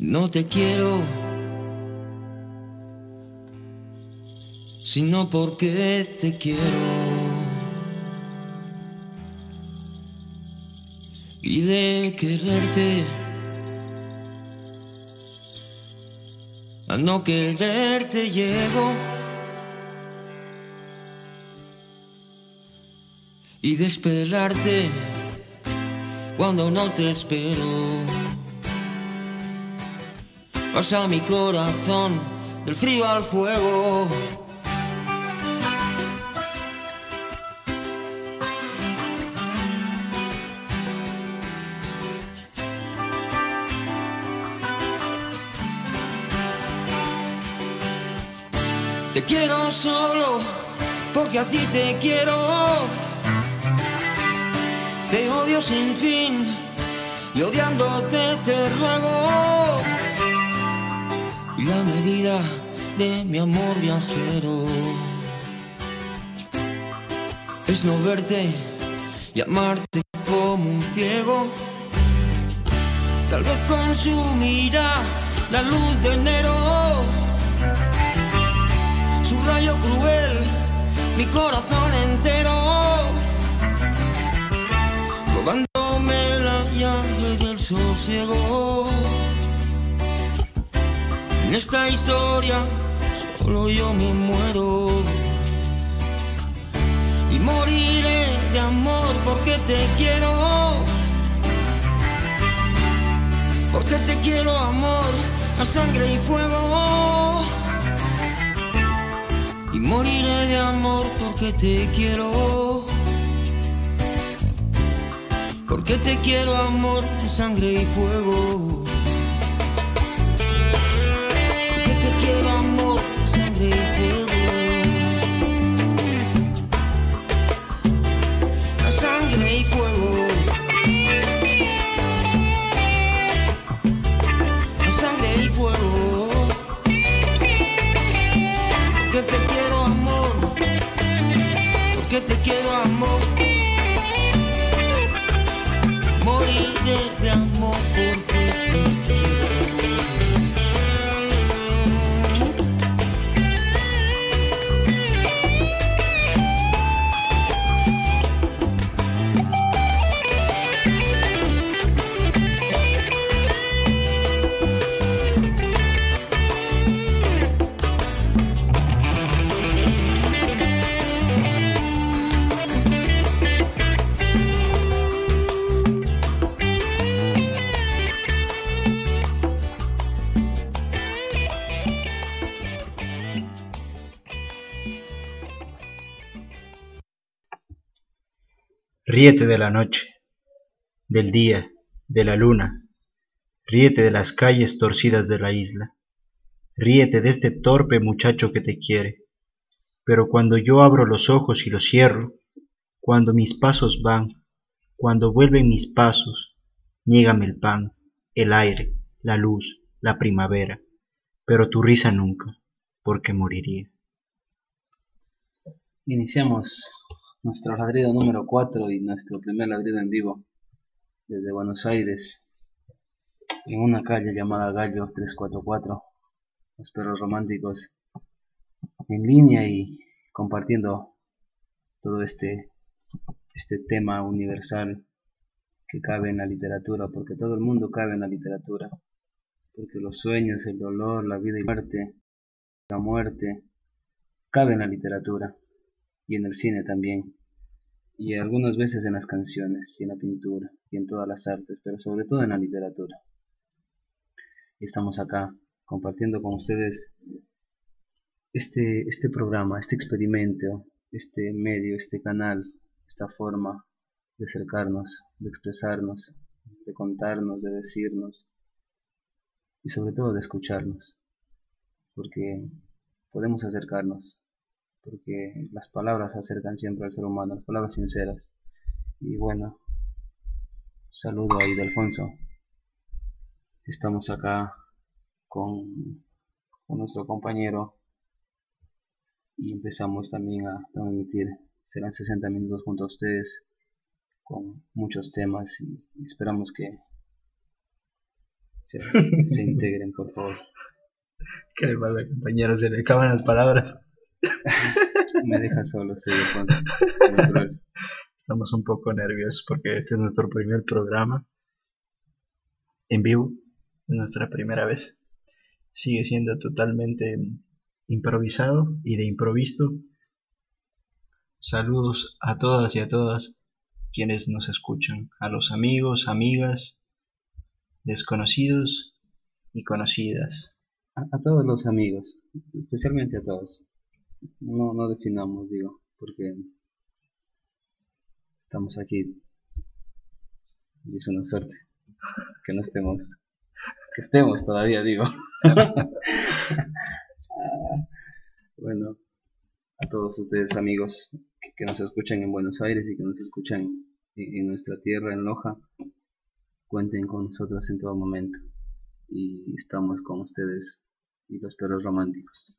No te quiero, sino porque te quiero. Y de quererte, a no quererte llego. Y de esperarte cuando no te espero. Pasa mi corazón del frío al fuego. Te quiero solo porque así te quiero. Te odio sin fin y odiándote te ruego la medida de mi amor viajero es no verte y amarte como un ciego. Tal vez consumirá la luz de enero, su rayo cruel, mi corazón entero, robándome la llave del sosiego. Esta historia solo yo me muero. Y moriré de amor porque te quiero. Porque te quiero amor, a sangre y fuego. Y moriré de amor porque te quiero. Porque te quiero amor, a sangre y fuego. Quiero amor. Moriré Ríete de la noche, del día, de la luna, ríete de las calles torcidas de la isla, ríete de este torpe muchacho que te quiere. Pero cuando yo abro los ojos y los cierro, cuando mis pasos van, cuando vuelven mis pasos, niégame el pan, el aire, la luz, la primavera, pero tu risa nunca, porque moriría. Iniciamos nuestro ladrido número 4 y nuestro primer ladrido en vivo desde Buenos Aires en una calle llamada Gallo 344 los perros románticos en línea y compartiendo todo este este tema universal que cabe en la literatura porque todo el mundo cabe en la literatura porque los sueños, el dolor, la vida y la muerte la muerte cabe en la literatura y en el cine también, y algunas veces en las canciones, y en la pintura, y en todas las artes, pero sobre todo en la literatura. Y estamos acá compartiendo con ustedes este, este programa, este experimento, este medio, este canal, esta forma de acercarnos, de expresarnos, de contarnos, de decirnos y sobre todo de escucharnos, porque podemos acercarnos porque las palabras acercan siempre al ser humano, las palabras sinceras. Y bueno, saludo a Idelfonso. Estamos acá con, con nuestro compañero y empezamos también a transmitir. Serán 60 minutos junto a ustedes con muchos temas y esperamos que, se, se integren, por favor. ¿Qué le pasa, compañeros? Se le acaban las palabras. Me deja solo, estoy Alfonso. Estamos un poco nerviosos porque este es nuestro primer programa en vivo, es nuestra primera vez. Sigue siendo totalmente improvisado y de improviso. Saludos a todas y a todas quienes nos escuchan, a los amigos, amigas, desconocidos y conocidas. A, a todos los amigos, especialmente a todos. No, no definamos, digo, porque estamos aquí y es una suerte que no estemos, que estemos todavía, digo. Ah, bueno, a todos ustedes amigos que, nos escuchan en Buenos Aires y que nos escuchan en, en nuestra tierra, en Loja, cuenten con nosotros en todo momento y estamos con ustedes y los perros románticos.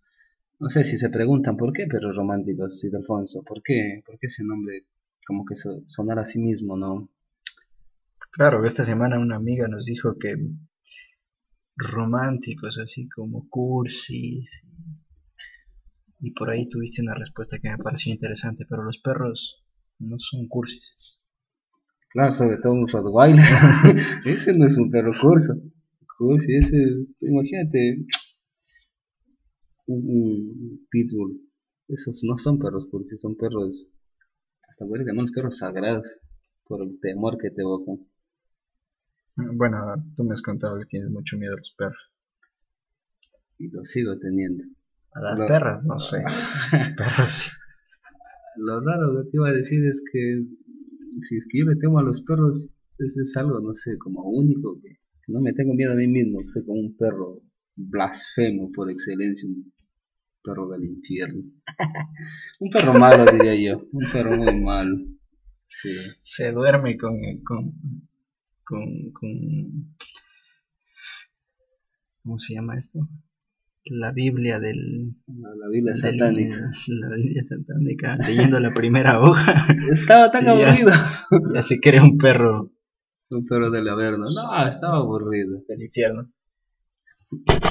No sé si se preguntan por qué perros románticos, Cid Alfonso, ¿por qué, por qué ese nombre como que so- sonar a sí mismo, no? Claro, esta semana una amiga nos dijo que románticos, así como cursis, y por ahí tuviste una respuesta que me pareció interesante, pero los perros no son cursis. Claro, sobre todo un Rottweiler. ese no es un perro curso. Cursi, ese, imagínate, un, un pitbull. Esos no son perros cursi, son perros, hasta podría llamarlos perros sagrados, por el temor que te evocan. Bueno, tú me has contado que tienes mucho miedo a los perros. Y lo sigo teniendo. A las Lo- perras, no sé. Perros sí. Lo raro que te iba a decir es que si es que yo le temo a los perros, es, es algo, no sé, como único, que que no me tengo miedo a mí mismo, que soy como un perro blasfemo por excelencia, un perro del infierno. un perro malo, diría yo, un perro muy malo. Sí, se duerme con, con, con, con- ¿cómo se llama esto? La Biblia del, la, la Biblia del- satánica. la Biblia satánica, leyendo la primera hoja, Estaba tan Ya. aburrido. ya se cree un perro un perro del Averno. No, estaba aburrido. del infierno.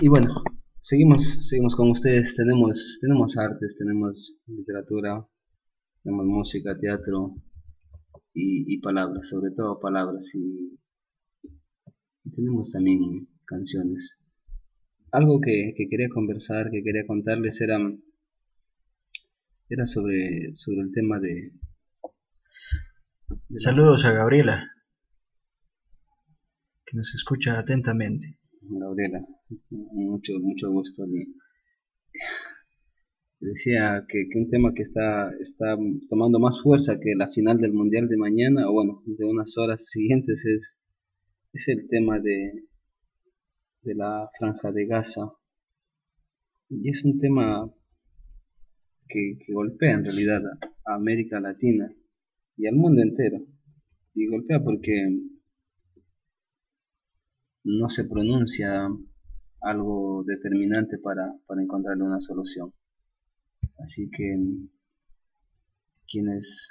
Y bueno, seguimos, seguimos con ustedes. Tenemos, tenemos artes, tenemos literatura, tenemos música, teatro y, y palabras, sobre todo palabras y, y tenemos también canciones. Algo que, que quería conversar, que quería contarles era, era sobre, sobre el tema de... de la- Saludos a Gabriela, que nos escucha atentamente. Gabriela, mucho, mucho gusto. Decía que, un tema que está, está tomando más fuerza que la final del Mundial de mañana, o bueno, de unas horas siguientes, es, es el tema de, de la franja de Gaza. Y es un tema que, que golpea en realidad a América Latina y al mundo entero. Y golpea porque no se pronuncia algo determinante para, para encontrarle una solución. Así que quienes,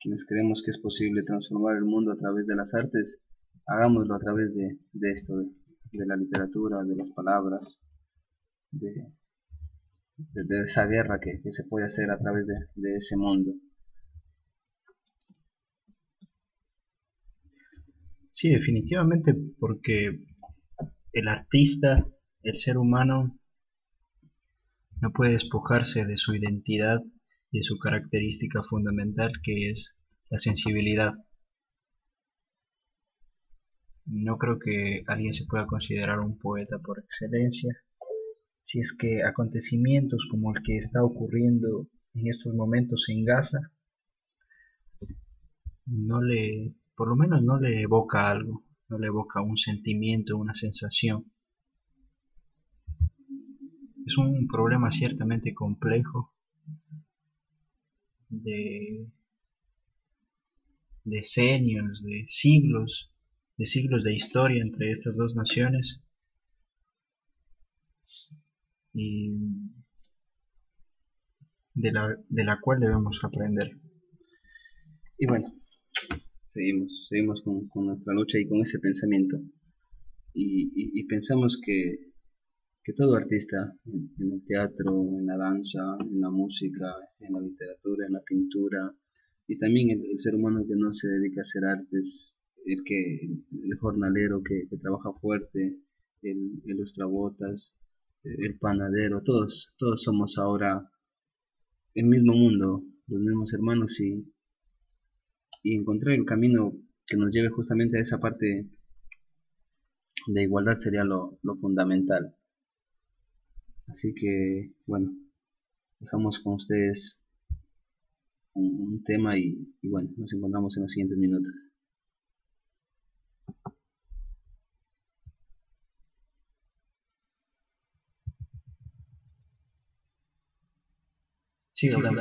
quienes creemos que es posible transformar el mundo a través de las artes, hagámoslo a través de, de esto, de, de la literatura, de las palabras, de, de, esa guerra que, que se puede hacer a través de ese mundo. Sí, definitivamente, porque el artista, el ser humano, no puede despojarse de su identidad y de su característica fundamental que es la sensibilidad. No creo que alguien se pueda considerar un poeta por excelencia si es que acontecimientos como el que está ocurriendo en estos momentos en Gaza no le, por lo menos no le evoca algo, no le evoca un sentimiento, una sensación. Es un problema ciertamente complejo de decenios, de siglos, de siglos de historia entre estas dos naciones y de la, de la cual debemos aprender. Y bueno, seguimos, seguimos con, con nuestra lucha y con ese pensamiento. y, pensamos que, que, todo artista en, el teatro, en la danza, en la música, en la literatura, en la pintura, y también el, ser humano que no se dedica a hacer artes, el que el jornalero que, trabaja fuerte, el, el lustrabotas, el panadero, todos, todos somos ahora el mismo mundo, los mismos hermanos y, y encontrar el camino que nos lleve justamente a esa parte de igualdad sería lo, fundamental. Así que, bueno, dejamos con ustedes un, tema y, y bueno, nos encontramos en los siguientes minutos. Sí, sí, Joven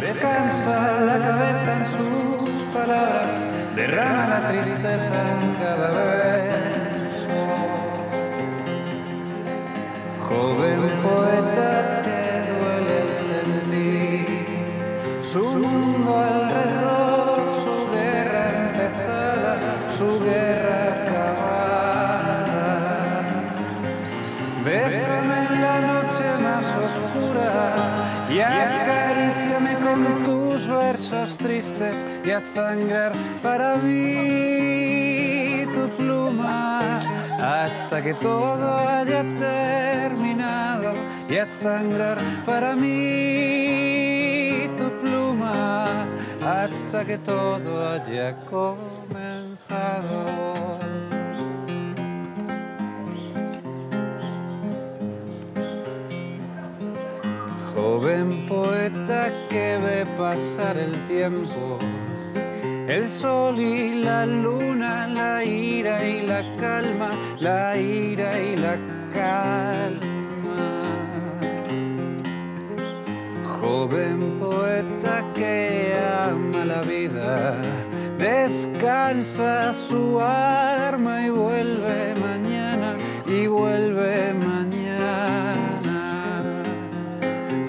descansa la cabeza en sus palabras derrama la tristeza en cada verso. Joven poeta y a sangrar para mí tu pluma hasta que todo haya terminado y a sangrar para mí tu pluma hasta que todo haya comenzado. Joven poeta que ve pasar el tiempo el sol y la luna, la ira y la calma, la ira y la calma. Joven poeta que ama la vida, descansa su arma y vuelve mañana, y vuelve mañana.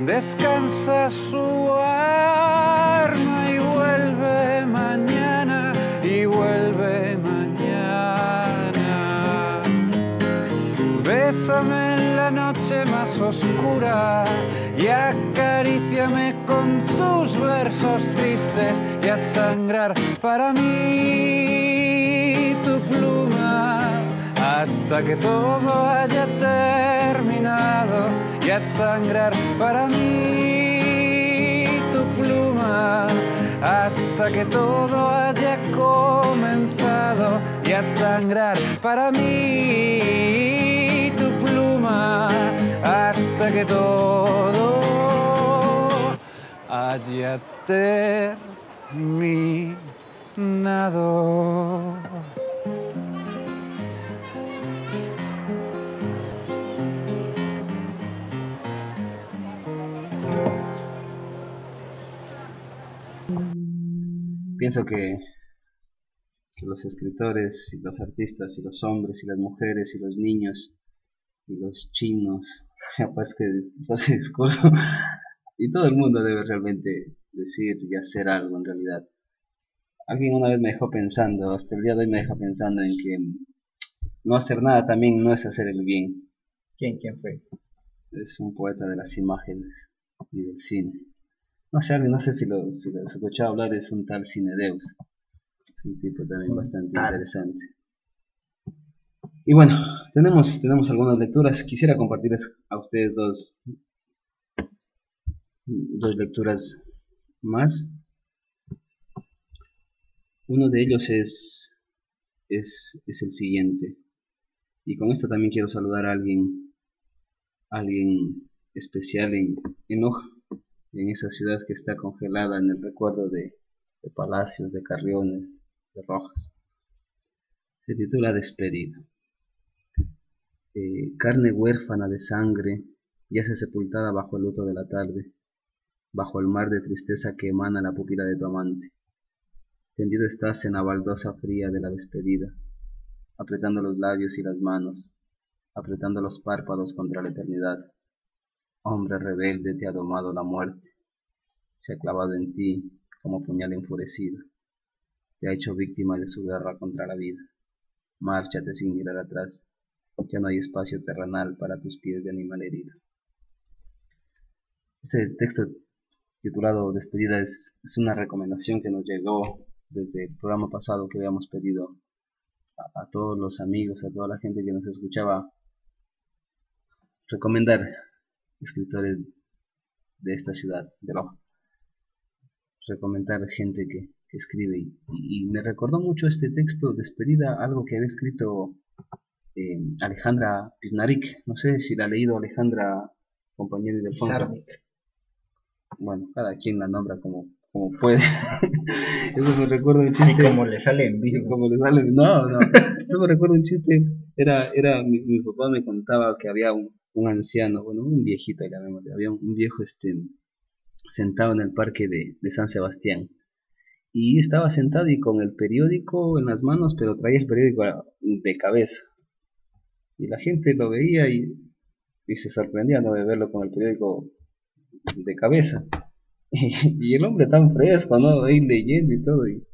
Descansa su arma y vuelve mañana y vuelve mañana. Bésame en la noche más oscura y acaríciame con tus versos tristes y a sangrar para mí tu pluma hasta que todo haya terminado y a sangrar para mí tu pluma hasta que todo haya comenzado y a sangrar para mí tu pluma hasta que todo haya terminado. Pienso que, los escritores y los artistas y los hombres y las mujeres y los niños y los chinos, capaz que ese discurso, y todo el mundo debe realmente decir y hacer algo en realidad. Alguien una vez me dejó pensando, hasta el día de hoy me deja pensando en que no hacer nada también no es hacer el bien. ¿Quién, quién fue? Es un poeta de las imágenes y del cine. No sé, no sé si lo, si escuchado hablar, es un tal Cinedeus. Es un tipo también bastante interesante. Y bueno, tenemos, tenemos algunas lecturas. Quisiera compartirles a ustedes dos, dos lecturas más. Uno de ellos es, es, es el siguiente. Y con esto también quiero saludar a alguien, alguien especial en, en hoja en esa ciudad que está congelada en el recuerdo de, palacios, de carriones, de rojas. Se titula Despedida. Eh, carne huérfana de sangre, yace sepultada bajo el luto de la tarde. bajo el mar de tristeza que emana la pupila de tu amante. Tendido estás en la baldosa fría de la despedida, apretando los labios y las manos, apretando los párpados contra la eternidad. Hombre rebelde te ha domado la muerte, se ha clavado en ti como puñal enfurecido, te ha hecho víctima de su guerra contra la vida. Márchate sin mirar atrás, ya no hay espacio terrenal para tus pies de animal herido. Este texto titulado Despedida es, una recomendación que nos llegó desde el programa pasado que habíamos pedido a, a todos los amigos, a toda la gente que nos escuchaba, recomendar escritores de esta ciudad, de Loja. Recomendar gente que, que escribe. Y, y, me recordó mucho este texto, Despedida, algo que había escrito eh, Alejandra Pisnaric. No sé si la ha leído Alejandra, compañera de Alfonso. Bueno, cada quien la nombra como, como puede. Eso me recuerda un chiste. Y como le sale en vivo. Como le sale, no, no. Eso me recuerda un chiste. Era, era, mi, mi papá me contaba que había un, un anciano, bueno, un viejito, llamémosle, había un, viejo este, sentado en el parque de, de, San Sebastián. Y estaba sentado y con el periódico en las manos, pero traía el periódico de cabeza. Y la gente lo veía y, y se sorprendía ¿no? de verlo con el periódico de cabeza. Y, el hombre tan fresco, ¿no? Ahí leyendo y todo. Y,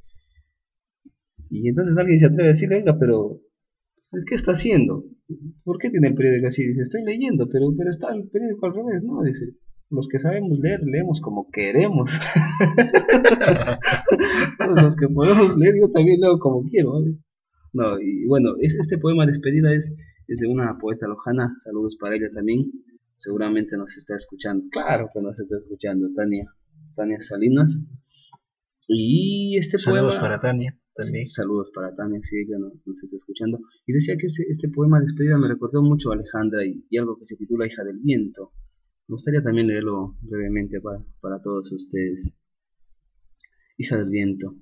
y entonces alguien se atreve a decirle, venga, pero ¿qué está haciendo? ¿Por qué tiene el periódico así? Dice, estoy leyendo, pero, pero está el periódico al revés, ¿no? Dice, los que sabemos leer, leemos como queremos. los que podemos leer, yo también leo como quiero. ¿vale? No, y bueno, es, este poema de despedida es, es de una poeta lojana, saludos para ella también, seguramente nos está escuchando, claro que nos está escuchando, Tania, Tania Salinas. Y este saludos poema... para Tania. Saludos para Tania, si ella nos, nos está escuchando. Y decía que este, poema de despedida me recordó mucho a Alejandra y, y, algo que se titula Hija del Viento. Me gustaría también leerlo brevemente para, para todos ustedes. Hija del Viento,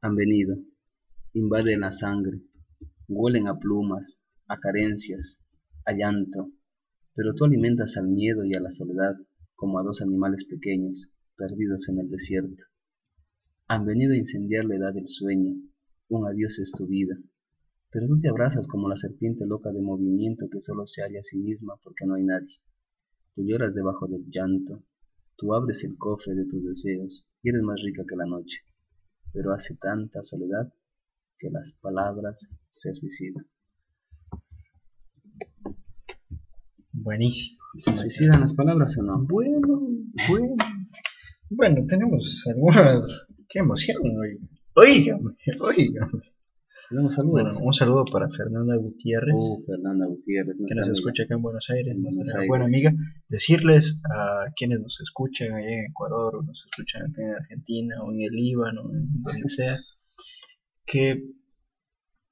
han venido, invaden la sangre, huelen a plumas, a carencias, a llanto, pero tú alimentas al miedo y a la soledad como a dos animales pequeños perdidos en el desierto. Han venido a incendiar la edad del sueño, un adiós es tu vida, pero tú te abrazas como la serpiente loca de movimiento que solo se halla a sí misma porque no hay nadie. Tú lloras debajo del llanto, tú abres el cofre de tus deseos y eres más rica que la noche, pero hace tanta soledad que las palabras se suicidan. Buenísimo. ¿Se suicidan las palabras o no? Bueno, bueno. Bueno, tenemos algunas qué emoción, oiga. Oígame, oígame. Tenemos saludos. Bueno, un saludo para Fernanda Gutiérrez. Uh, Fernanda Gutiérrez. Que nos amiga. escucha acá en Buenos Aires, en nuestra Buenos Aires. buena amiga. Decirles a quienes nos escuchan allá en Ecuador, o nos escuchan acá en Argentina, o en el Líbano, en donde sea, que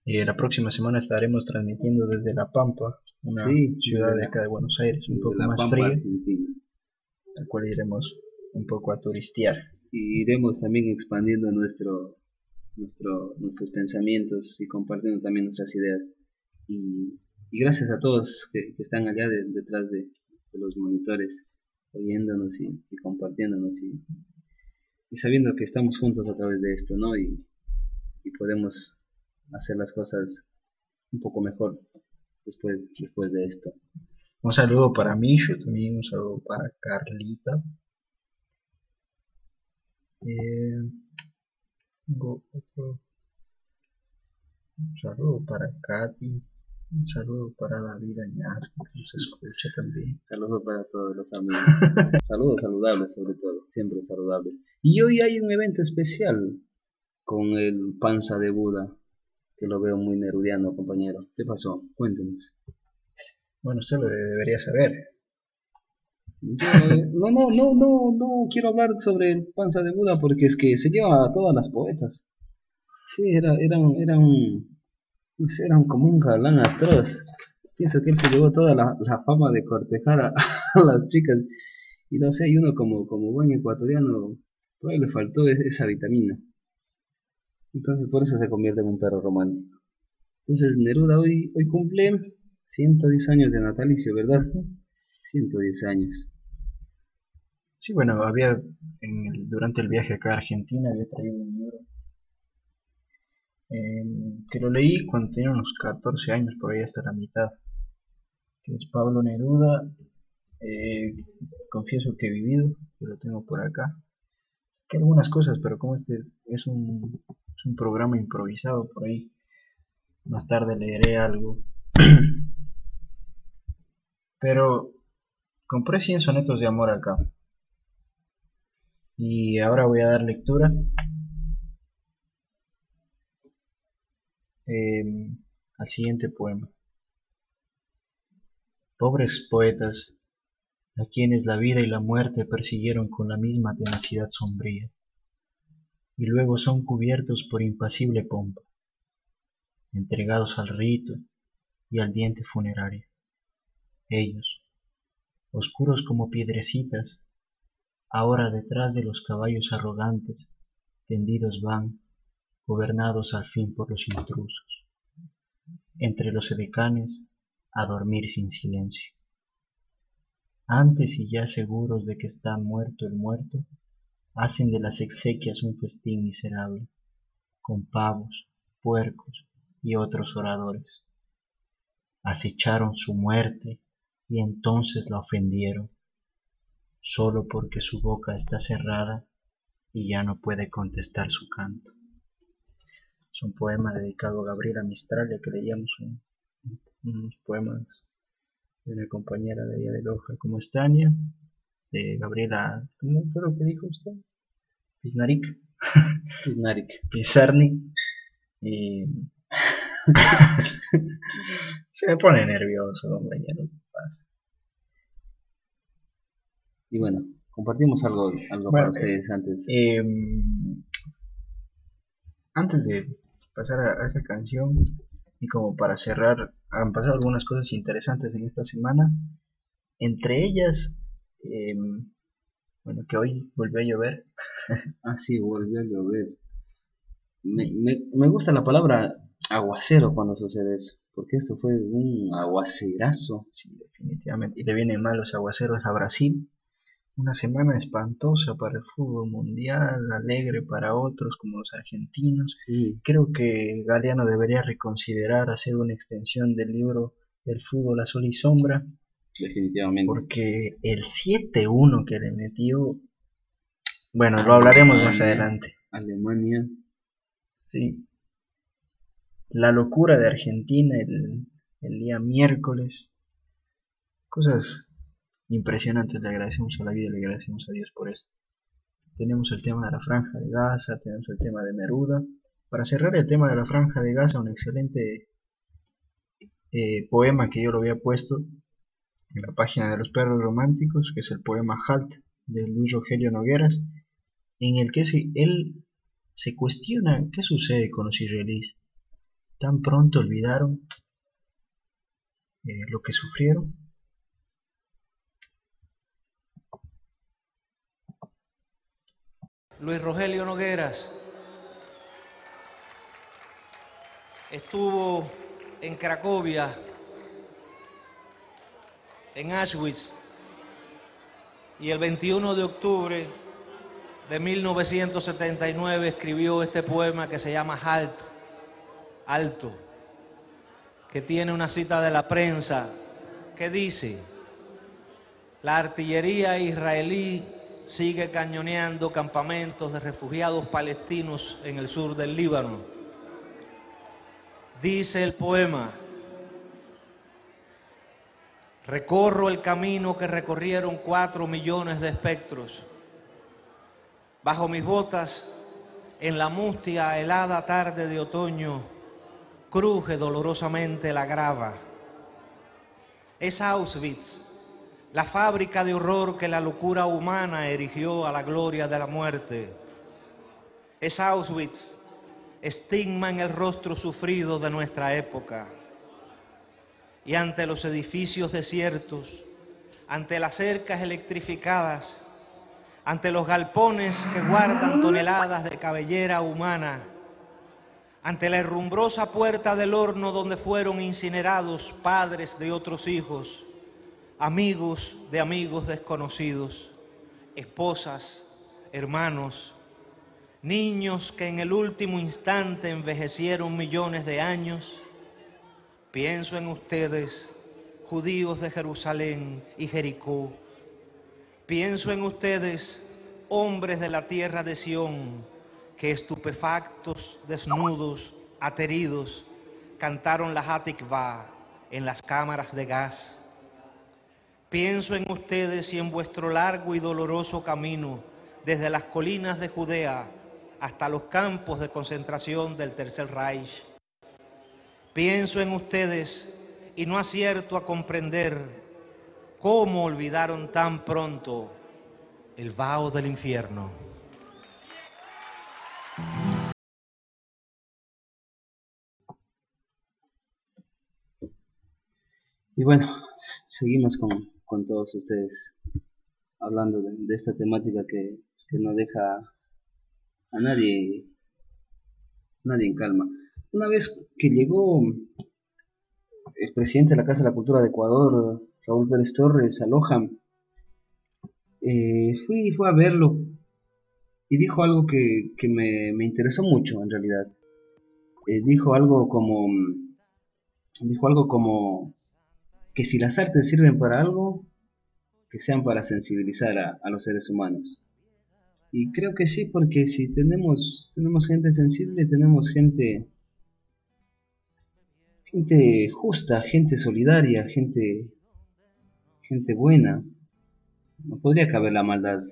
eh, la próxima semana estaremos transmitiendo desde La Pampa, una Sí, ciudad de acá de Buenos Aires, un poco más Pampa, fría, Argentina. al cual iremos un poco a turistear. Y iremos también expandiendo nuestro, nuestro, nuestros pensamientos y compartiendo también nuestras ideas. Y, gracias a todos que, están allá de- detrás de, los monitores, oyéndonos y, compartiéndonos y, y sabiendo que estamos juntos a través de esto, ¿no? Y, podemos hacer las cosas un poco mejor después, después de esto. Un saludo para Mishu, también un saludo para Carlita. Eh, tengo otro. Un saludo para Katy. Un saludo para David Añasco, que nos escucha también. Saludos para todos los amigos. Saludos saludables sobre todo, siempre saludables. Y hoy hay un evento especial con el panza de Buda, que lo veo muy nerudiano, compañero. ¿Qué pasó? Cuéntenos. Bueno, usted lo debería saber. Yo, eh, no, no, no, no, no quiero hablar sobre el panza de Buda porque es que se lleva a todas las poetas. Sí, era, era, un, era un, no sé, era un, como un galán atroz. Pienso que él se llevó toda la, fama de cortejar a, las chicas. Y no sé, y uno como, como buen ecuatoriano, ahí le faltó e- esa vitamina. Entonces por eso se convierte en un perro romántico. Entonces Neruda hoy, hoy cumple 110 años de natalicio, ¿verdad? 110 años. Sí, bueno, había durante el viaje acá a Argentina había traído un libro em, que lo leí cuando tenía unos 14 años, por ahí hasta la mitad, que es Pablo Neruda, eh, confieso que he vivido, que lo tengo por acá, que algunas cosas, pero como este es un, es un programa improvisado por ahí, más tarde leeré algo. pero compré 100 sonetos de amor acá. Y ahora voy a dar lectura em, al siguiente poema. Pobres poetas, a quienes la vida y la muerte persiguieron con la misma tenacidad sombría, y luego son cubiertos por impasible pompa, entregados al rito y al diente funerario. Ellos, oscuros como piedrecitas, ahora detrás de los caballos arrogantes, tendidos van, gobernados al fin por los intrusos, entre los edecanes, a dormir sin silencio. Antes y ya seguros de que está muerto el muerto, hacen de las exequias un festín miserable, con pavos, puercos y otros oradores. Acecharon su muerte y entonces la ofendieron, solo porque su boca está cerrada y ya no puede contestar su canto. Es un poema dedicado a Gabriela Mistral, ya que leíamos unos poemas de una compañera de ella de Loja como Estania, de Gabriela, ¿cómo fue lo que dijo usted? Piznarik. Piznarik. Pizarnik. Y... Se me pone nervioso, hombre, ya no pasa. Y bueno, compartimos algo, algo para ustedes antes. Em, antes de pasar a esa canción, y como para cerrar, han pasado algunas cosas interesantes en esta semana. Entre ellas, em, bueno, que hoy volvió a llover. ah, sí, volvió a llover. Me, me, gusta la palabra aguacero cuando sucede eso, porque esto fue un aguacerazo. Sí, definitivamente. Y le vienen mal los aguaceros a Brasil una semana espantosa para el fútbol mundial, alegre para otros como los argentinos. Creo que Galeano debería reconsiderar hacer una extensión del libro El fútbol a sol y sombra. Definitivamente. Porque el 7-1 que le metió, bueno, lo hablaremos más adelante. Alemania. Sí. La locura de Argentina el, día miércoles. Cosas impresionantes. Le agradecemos a la vida, le agradecemos a Dios por esto. Tenemos el tema de la franja de Gaza, tenemos el tema de Neruda. Para cerrar el tema de la franja de Gaza, un excelente eh, poema que yo lo había puesto en la página de los perros románticos, que es el poema Halt de Luis Rogelio Nogueras, en el que él se cuestiona qué sucede con los israelíes. Tan pronto olvidaron eh, lo que sufrieron. Luis Rogelio Nogueras estuvo en Cracovia, en Auschwitz, y el 21 de octubre de 1979 escribió este poema que se llama Halt, Alto, que tiene una cita de la prensa que dice, la artillería israelí sigue cañoneando campamentos de refugiados palestinos en el sur del Líbano. Dice el poema, recorro el camino que recorrieron cuatro millones de espectros. Bajo mis botas, en la mustia helada tarde de otoño, cruje dolorosamente la grava. Es Auschwitz la fábrica de horror que la locura humana erigió a la gloria de la muerte. Es Auschwitz, estigma en el rostro sufrido de nuestra época. Y ante los edificios desiertos, ante las cercas electrificadas, ante los galpones que guardan toneladas de cabellera humana, ante la herrumbrosa puerta del horno donde fueron incinerados padres de otros hijos, amigos de amigos desconocidos, esposas, hermanos, niños que en el último instante envejecieron millones de años. Pienso en ustedes, judíos de Jerusalén y Jericó. Pienso en ustedes, hombres de la tierra de Sión, que estupefactos, desnudos, ateridos, cantaron la Hatikvah en las cámaras de gas. Pienso en ustedes y en vuestro largo y doloroso camino desde las colinas de Judea hasta los campos de concentración del Tercer Reich. Pienso en ustedes y no acierto a comprender cómo olvidaron tan pronto el vaho del infierno. Y bueno, seguimos con, con todos ustedes hablando de, esta temática que, que, no deja a nadie, nadie en calma. Una vez que llegó el presidente de la Casa de la Cultura de Ecuador, Raúl Pérez Torres, a eh, fui, fui a verlo y dijo algo que, que me, me, interesó mucho en realidad. Eh, dijo algo como dijo algo como que si las artes sirven para algo, que sean para sensibilizar a, los seres humanos. Y creo que sí, porque si tenemos, tenemos gente sensible, tenemos gente, gente justa, gente solidaria, gente, gente buena, no podría caber la maldad.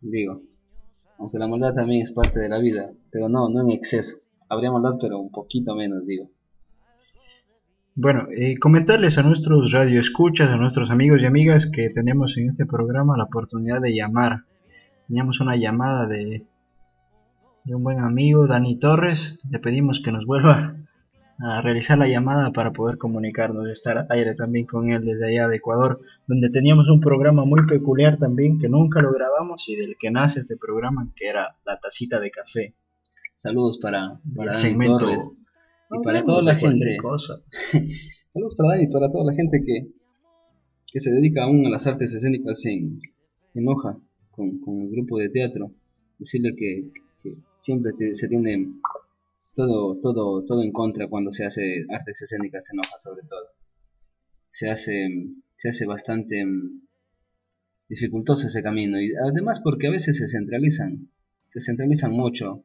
Digo, aunque la maldad también es parte de la vida, pero no, no en exceso. Habría maldad, pero un poquito menos, digo. Bueno, eh, comentarles a nuestros radioescuchas, a nuestros amigos y amigas que tenemos en este programa la oportunidad de llamar. Teníamos una llamada de, de un buen amigo, Dani Torres. Le pedimos que nos vuelva a realizar la llamada para poder comunicarnos y estar al aire también con él desde allá de Ecuador, donde teníamos un programa muy peculiar también que nunca lo grabamos y del que nace este programa, que era La Tacita de Café. Saludos para, para el segmento Torres. Y para toda la gente. Cosa. Saludos para Dani y para toda la gente que, que se dedica aún a las artes escénicas en, en Hoja, con, con el grupo de teatro. Decirle que, que siempre te, se tiene todo, todo, todo en contra cuando se hace artes escénicas en Hoja, sobre todo. Se hace, se hace bastante dificultoso ese camino. Y además porque a veces se centralizan, se centralizan mucho,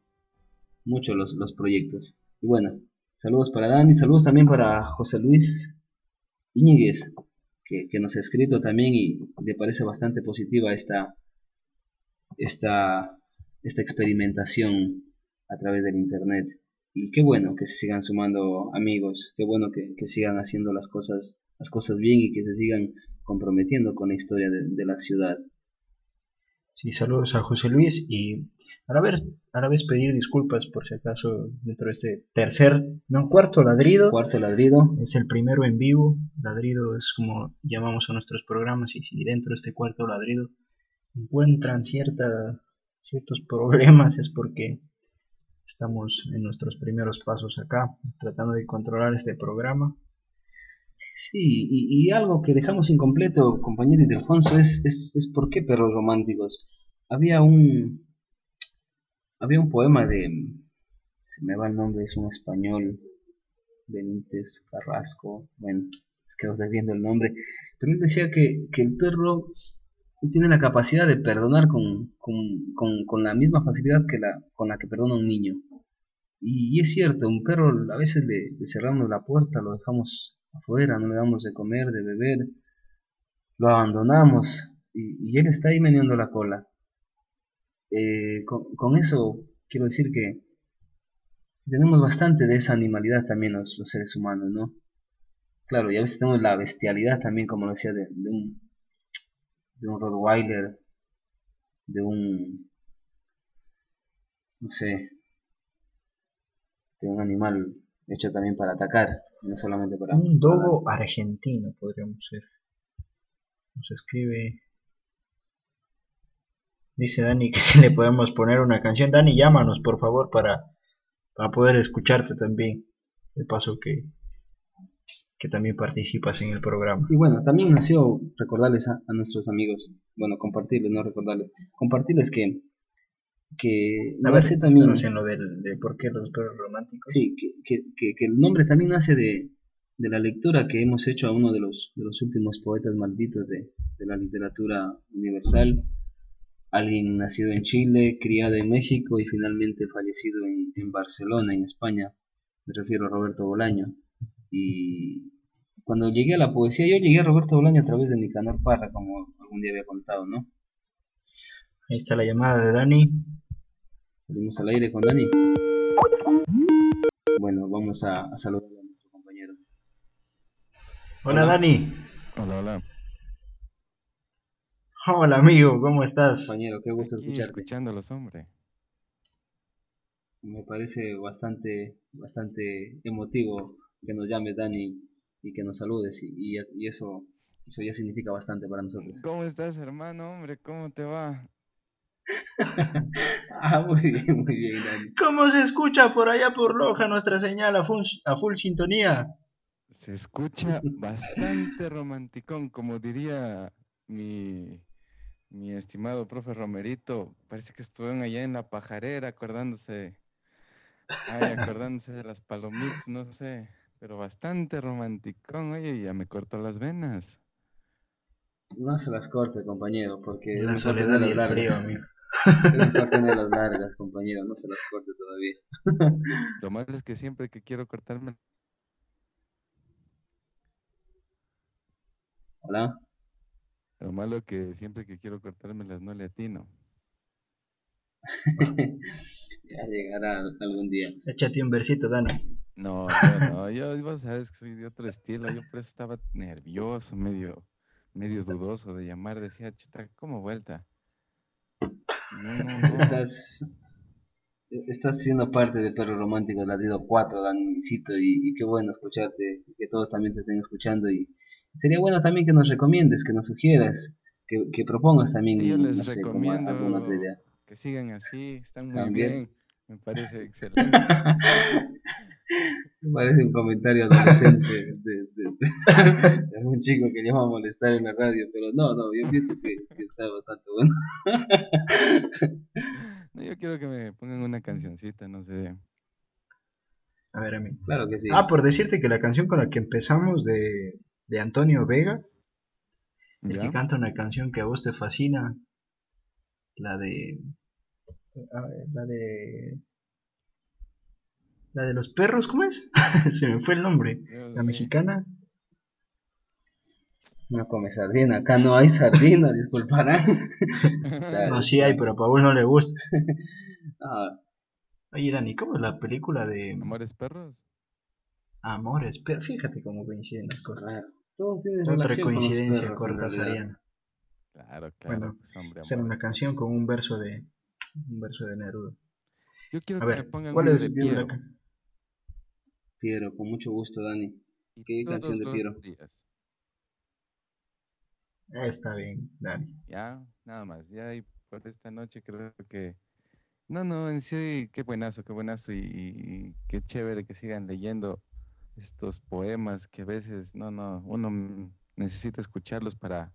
mucho los, los proyectos. Y bueno, Saludos para Dani, saludos también para José Luis Íñiguez, que, nos ha escrito también y le parece bastante positiva esta, esta, esta experimentación a través del Internet. Y qué bueno que se sigan sumando amigos, qué bueno que, sigan haciendo las cosas, las cosas bien y que se sigan comprometiendo con la historia de la ciudad. Sí, saludos a José Luis y a la, vez, a la vez pedir disculpas por si acaso dentro de este tercer, no, cuarto ladrido. Cuarto ladrido. Es el primero en vivo. Ladrido es como llamamos a nuestros programas y si dentro de este cuarto ladrido encuentran cierta, ciertos problemas es porque estamos en nuestros primeros pasos acá, tratando de controlar este programa. Sí, y, y, algo que dejamos incompleto, compañeros de Alfonso, es, es, es por qué perros románticos. Había un, había un poema de, se me va el nombre, es un español, Benítez Carrasco, bueno, es que os viendo el nombre, pero él decía que, que el perro tiene la capacidad de perdonar con, con, con, con, la misma facilidad que la, con la que perdona un niño. Y, y es cierto, un perro a veces le, le cerramos la puerta, lo dejamos afuera, no le damos de comer, de beber, lo abandonamos y, él está ahí meneando la cola. Eh, con, eso quiero decir que tenemos bastante de esa animalidad también los, los, seres humanos, ¿no? Claro, y a veces tenemos la bestialidad también, como lo decía, de, de un, de un Rottweiler, de un, no sé, de un animal hecho también para atacar, no solamente para... Un dogo para... argentino podríamos ser. Nos escribe... Dice Dani que si le podemos poner una canción. Dani, llámanos por favor para, para poder escucharte también. De paso que, que también participas en el programa. Y bueno, también nació recordarles a, nuestros amigos, bueno, compartirles, no recordarles, compartirles que que nace también en lo del, de por qué los perros románticos. Sí, que, que, que, el nombre también nace de, de, la lectura que hemos hecho a uno de los, de los últimos poetas malditos de, de la literatura universal, alguien nacido en Chile, criado en México y finalmente fallecido en, en Barcelona, en España, me refiero a Roberto Bolaño. Y cuando llegué a la poesía, yo llegué a Roberto Bolaño a través de Nicanor Parra, como algún día había contado, ¿no? Ahí está la llamada de Dani. Salimos al aire con Dani. Bueno, vamos a, saludar a nuestro compañero. Hola, Dani. Hola, hola. Hola amigo, ¿cómo estás? Compañero, qué gusto Aquí escucharte. Escuchándolos, hombre. Me parece bastante, bastante emotivo que nos llames Dani y que nos saludes y, y, eso, eso ya significa bastante para nosotros. ¿Cómo estás, hermano? Hombre, ¿cómo te va? ah, muy bien, muy bien, Dani. ¿Cómo se escucha por allá por Loja nuestra señal a full, a full sintonía? Se escucha bastante romanticón, como diría mi, mi estimado profe Romerito. Parece que estuvieron allá en la pajarera acordándose, ay, acordándose de las palomitas, no sé, pero bastante romanticón. Oye, ya me cortó las venas. No se las corte, compañero, porque... La soledad y el frío, amigo. Las largas, compañero, no se las corte todavía. Lo malo es que siempre que quiero cortarme... Hola. Lo malo es que siempre que quiero cortarme las no le atino. ya llegará algún día. Échate un versito, Dana. No, no, yo, vos sabes que soy de otro estilo, yo por eso estaba nervioso, medio, medio dudoso de llamar, decía, chuta, ¿cómo vuelta? Estás, estás siendo parte de Perro Romántico Ladrido 4, Danicito, y, y qué bueno escucharte, que todos también te estén escuchando. Y sería bueno también que nos recomiendes, que nos sugieras, que, que propongas también. Yo les recomiendo que sigan así, están muy bien, me parece excelente. Parece un comentario adolescente de, de, un chico que le va a molestar en la radio, pero no, no, yo pienso que, está bastante bueno. no, yo quiero que me pongan una cancioncita, no sé. A ver, a mí. Claro que sí. Ah, por decirte que la canción con la que empezamos de, de Antonio Vega, el que canta una canción que a vos te fascina, la de... A ver, la de la de los perros, ¿cómo es? Se me fue el nombre. La mexicana. No come sardina, acá no hay sardina, disculparán. no, sí hay, pero a Paul no le gusta. Ah. Oye, Dani, ¿cómo es la película de. Amores perros? Amores perros, fíjate cómo coinciden las cosas. Todo tiene Otra coincidencia cortasariana. Claro, claro. Bueno, pues, una canción con un verso de un verso de Neruda. Yo quiero que me pongan ¿cuál es de. Piero, con mucho gusto, Dani. ¿Qué canción de Piero? Está bien, Dani. Ya, nada más. Ya y por esta noche creo que... No, no, en sí, qué buenazo, qué buenazo y, qué chévere que sigan leyendo estos poemas que a veces, no, no, uno necesita escucharlos para,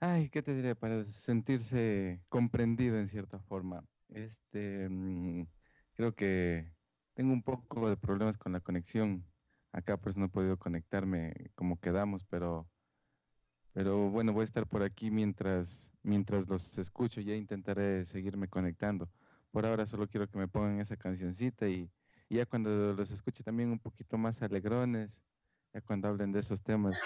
ay, ¿qué te diré? Para sentirse comprendido en cierta forma. Este, mm, creo que tengo un poco de problemas con la conexión. Acá pues no he podido conectarme como quedamos, pero, pero bueno, voy a estar por aquí mientras, mientras los escucho. Ya intentaré seguirme conectando. Por ahora solo quiero que me pongan esa cancioncita y, ya cuando los escuche también un poquito más alegrones, ya cuando hablen de esos temas,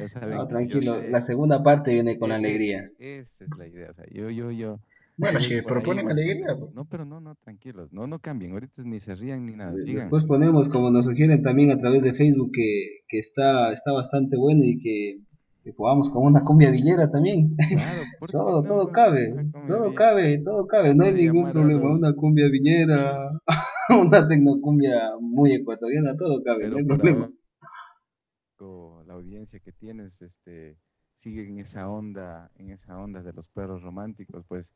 ya saben. no, tranquilo, la segunda parte viene con e, e, alegría. Esa es la idea. O sea, yo, yo, yo, bueno, si proponen alegría. Pues. No, pero no, no, tranquilos. No, no cambien. Ahorita ni se rían ni nada. Después ponemos, como nos sugieren también a través de Facebook, que, que está, está bastante bueno y que, que jugamos con una cumbia villera también. Claro, todo, todo cabe. Todo cabe, todo cabe. No hay ningún problema. Una cumbia villera, una tecnocumbia muy ecuatoriana, todo cabe. no hay problema. La audiencia que tienes, este sigue en esa onda, en esa onda de los perros románticos, pues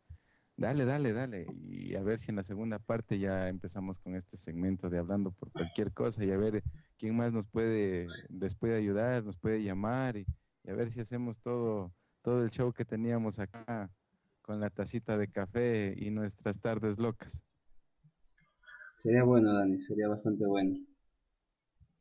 Dale, dale, dale. Y a ver si en la segunda parte ya empezamos con este segmento de hablando por cualquier cosa y a ver quién más nos puede, les puede ayudar, nos puede llamar y, y a ver si hacemos todo, todo el show que teníamos acá con la tacita de café y nuestras tardes locas. Sería bueno, Dani, sería bastante bueno.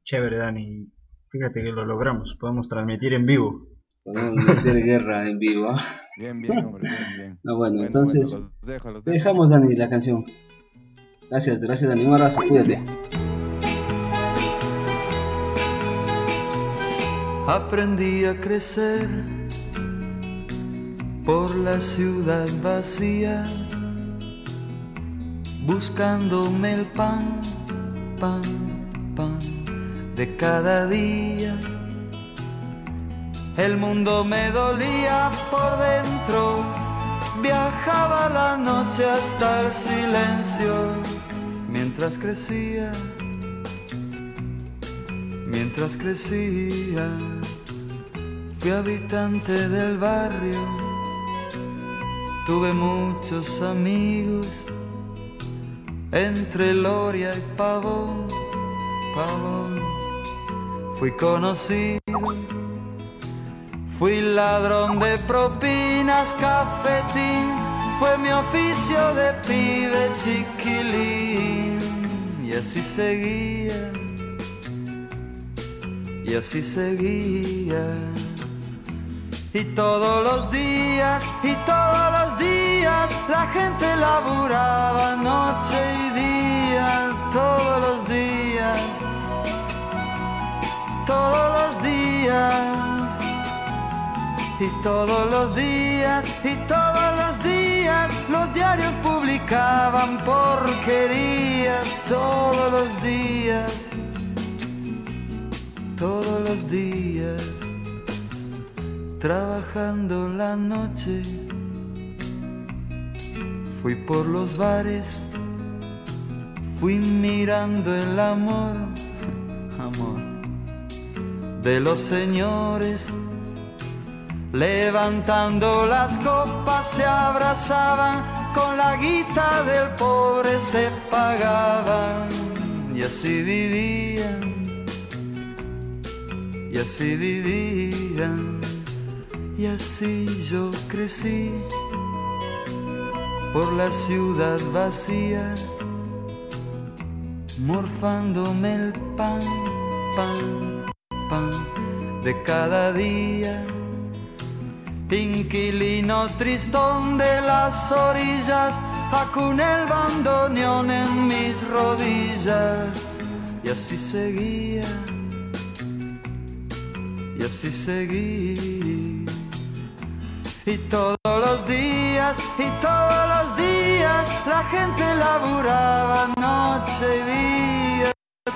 Chévere, Dani. Fíjate que lo logramos. Podemos transmitir en vivo. Podemos meter guerra en vivo. ¿ah? Bien, bien, hombre, bien, bien. No, bueno, Bueno, entonces bueno, los dejo, los te dejo. dejamos, Dani, la canción. Gracias, gracias, Dani. Un abrazo, cuídate. Aprendí a crecer por la ciudad vacía, buscándome el pan, pan, pan de cada día. El mundo me dolía por dentro, viajaba la noche hasta el silencio. Mientras crecía mientras crecía, fui habitante del barrio, tuve muchos amigos, entre Loria y Pavón, Pavón, fui conocido, fui ladrón de propinas, cafetín, fue mi oficio de pibe chiquilín, y así seguía. Y así seguía. Y todos los días, y todos los días, la gente laburaba noche y día, todos los días, todos los días, y todos los días, y todos los días, los diarios publicaban porquerías, todos los días todos los días, trabajando la noche. Fui por los bares, fui mirando el amor, amor de los señores. Levantando las copas se abrazaban, con la guita del pobre se pagaban y así vivían y así vivían, y así yo crecí por la ciudad vacía, morfándome el pan, pan, pan de cada día. Inquilino tristón de las orillas, acuné el bandoneón en mis rodillas, y así seguía y así seguí. Y todos los días, y todos los días, la gente laburaba noche y día,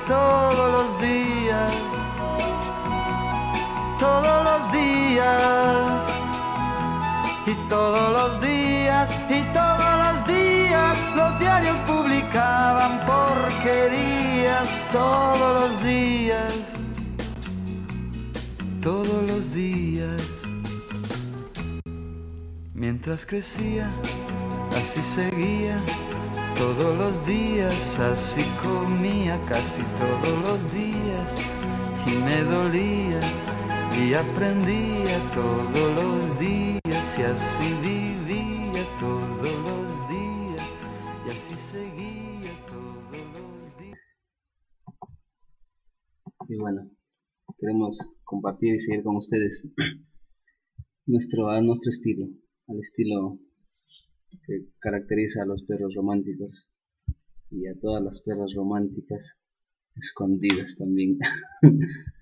todos los días, todos los días, y todos los días, los diarios publicaban porquerías, todos los días todos los días. Mientras crecía, así seguía, todos los días, así comía casi todos los días, y me dolía, y aprendía todos los días, y así vivía todos los días, y así seguía todos los días. Y bueno, queremos compartir y seguir con ustedes nuestro, a nuestro estilo, al estilo que caracteriza a los perros románticos y a todas las perras románticas escondidas también.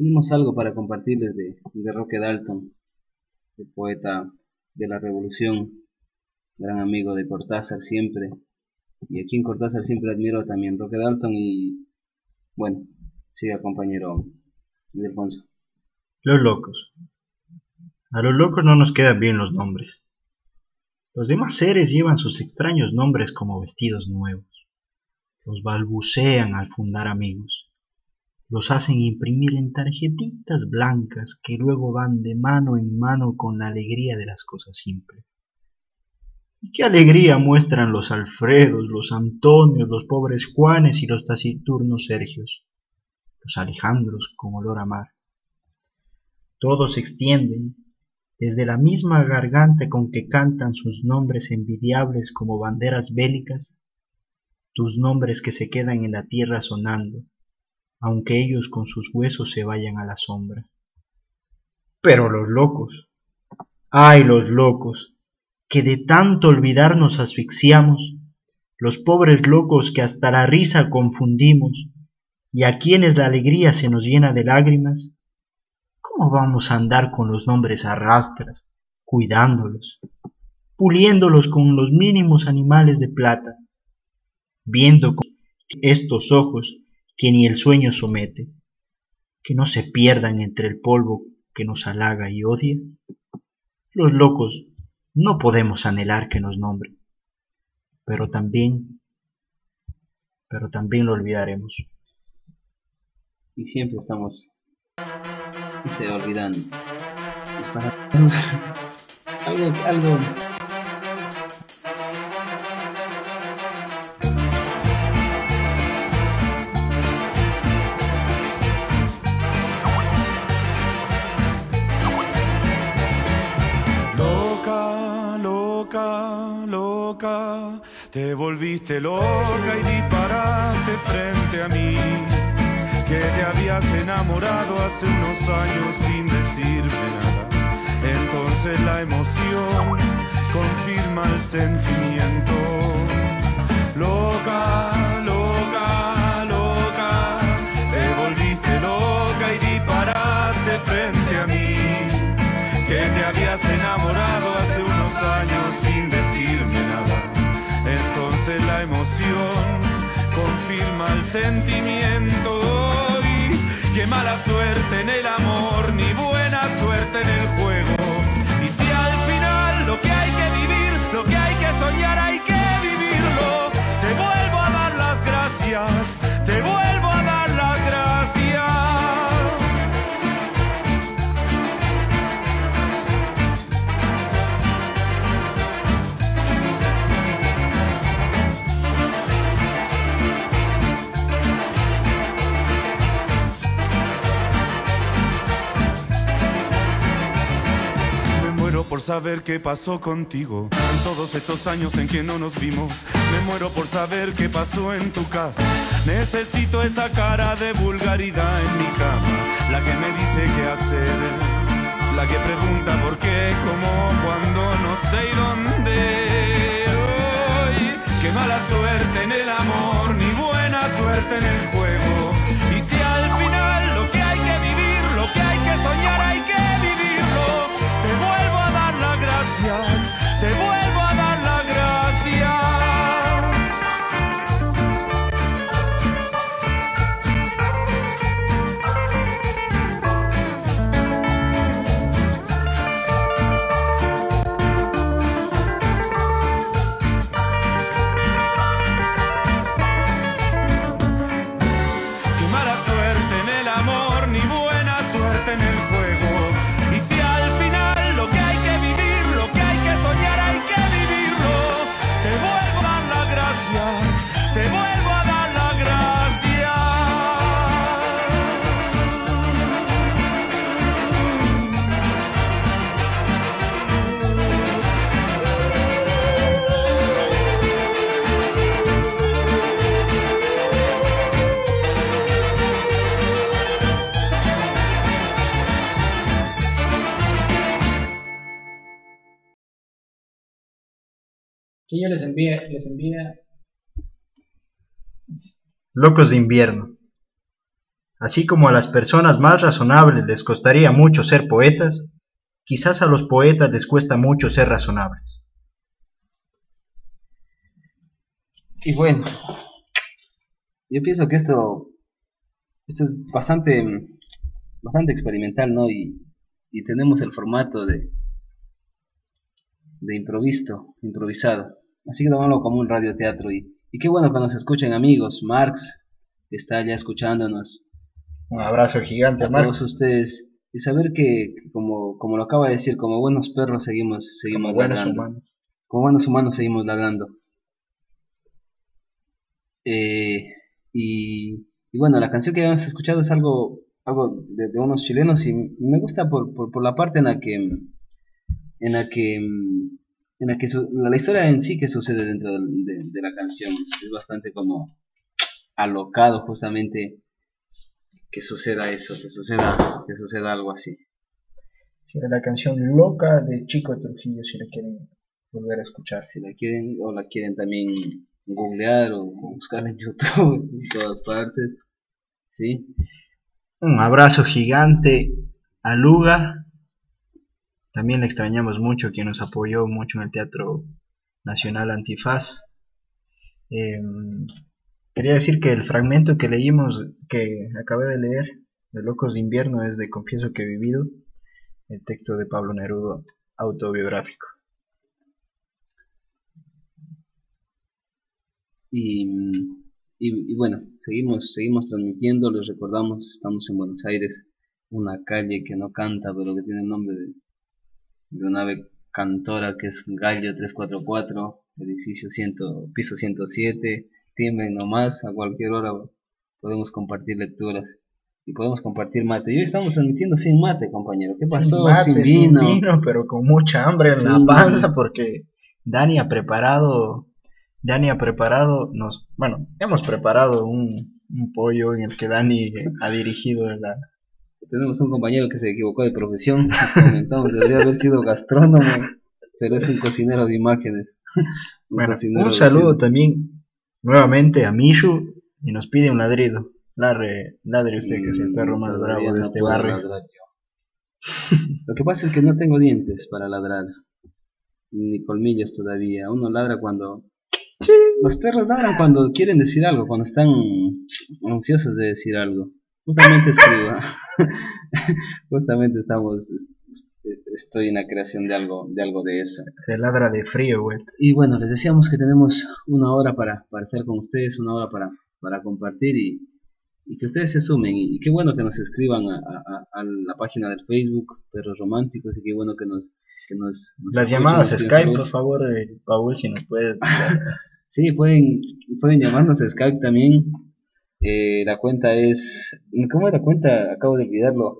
Tenemos algo para compartirles de, Roque Dalton, el poeta de la revolución, gran amigo de Cortázar siempre, y aquí en Cortázar siempre admiro también Roque Dalton y bueno, siga compañero Ildefonso. Los locos. A los locos no nos quedan bien los nombres. Los demás seres llevan sus extraños nombres como vestidos nuevos. Los balbucean al fundar amigos. Los hacen imprimir en tarjetitas blancas que luego van de mano en mano con la alegría de las cosas simples. Y qué alegría muestran los Alfredos, los Antonios, los pobres Juanes y los taciturnos Sergios, los Alejandros con olor a mar. Todos se extienden desde la misma garganta con que cantan sus nombres envidiables como banderas bélicas, tus nombres que se quedan en la tierra sonando, aunque ellos con sus huesos se vayan a la sombra. Pero los locos, ay los locos, que de tanto olvidar nos asfixiamos, los pobres locos que hasta la risa confundimos, y a quienes la alegría se nos llena de lágrimas, ¿cómo vamos a andar con los nombres a rastras, cuidándolos, puliéndolos con los mínimos animales de plata, viendo con estos ojos que ni el sueño somete, que no se pierdan entre el polvo que nos halaga y odia? Los locos no podemos anhelar que nos nombre, pero también, pero también lo olvidaremos. Y siempre estamos y se olvidando. Para algo, algo Te volviste loca y disparaste frente a mí, que te habías enamorado hace unos años sin decirme nada. Entonces la emoción confirma el sentimiento. Loca, loca, loca, te volviste loca y disparaste frente a mí, que te habías enamorado hace unos años sin sentimiento y qué mala suerte en el amor ni buena suerte en el juego. Y si al final lo que hay que vivir lo que hay que soñar hay por saber qué pasó contigo en todos estos años en que no nos vimos. Me muero por saber qué pasó en tu casa. Necesito esa cara de vulgaridad en mi cama, la que me dice qué hacer, la que pregunta por qué, cómo, cuándo, no sé y dónde. Hoy, qué mala suerte en el amor, ni buena suerte en el juego. Les envíe Locos de invierno. Así como a las personas más razonables les costaría mucho ser poetas, quizás a los poetas les cuesta mucho ser razonables. Y bueno, yo pienso que esto, esto es bastante, bastante experimental, ¿no? Y, y tenemos el formato de, de improviso, improvisado. Así que tomarlo como un radioteatro. Y, y qué bueno que nos escuchen amigos. Marx está ya escuchándonos. Un abrazo gigante, a todos ustedes y saber que, como, como lo acaba de decir, como buenos perros seguimos, seguimos Como buenos ladrando. humanos. Como buenos humanos seguimos ladrando. Eh, y, y bueno, la canción que habíamos escuchado es algo, algo de, de unos chilenos y me gusta por, por, por la parte en la que en la que en la que su- la, la historia en sí que sucede dentro de, de la canción es bastante como alocado justamente que suceda eso, que suceda, que suceda algo así. Sí, era la canción Loca de Chico Trujillo, si la quieren volver a escuchar. si la quieren o la quieren también googlear o buscar en YouTube en todas partes sí Un abrazo gigante a Luga. También le extrañamos mucho, quien nos apoyó mucho en el Teatro Nacional Antifaz. Eh, quería decir que el fragmento que leímos, que acabé de leer, de Locos de Invierno, es de Confieso que he vivido, el texto de Pablo Neruda, autobiográfico. y, y, y bueno seguimos seguimos transmitiendo les recordamos estamos en Buenos Aires una calle que no canta pero que tiene el nombre de, de una ave cantora que es Gallo 344 edificio 100, piso 107 tiemblen nomás a cualquier hora podemos compartir lecturas y podemos compartir mate. Y hoy estamos transmitiendo sin mate compañero. ¿qué pasó? Sin mate, sin sin vino pero con mucha hambre en la panza porque Dani ha preparado, Dani ha preparado, nos, bueno, hemos preparado un, un pollo en el que Dani ha dirigido la, Tenemos un compañero que se equivocó de profesión. Comentamos, debería haber sido gastrónomo, pero es un cocinero de imágenes. Un Bueno, cocinero un saludo también nuevamente a Mishu y nos pide un ladrido. Ladre, ladre usted que es el perro más bravo de no este barrio. Lo que pasa es que no tengo dientes para ladrar, ni colmillos todavía. Uno ladra cuando. Los perros ladran cuando quieren decir algo, cuando están ansiosos de decir algo. Justamente escribo. Justamente estamos. Estoy en la creación de algo, de algo de eso. Se ladra de frío, güey. Y bueno, les decíamos que tenemos una hora para, para estar con ustedes, una hora para, para compartir y, y que ustedes se sumen. Y, y qué bueno que nos escriban a, a- a la página del Facebook, Perros Románticos, y qué bueno que nos... Que nos, nos Las llamadas Skype, por favor, eh, Paul, si nos puedes. Sí, pueden, pueden llamarnos a Skype también. Eh, la cuenta es... ¿Cómo es la cuenta? Acabo de olvidarlo.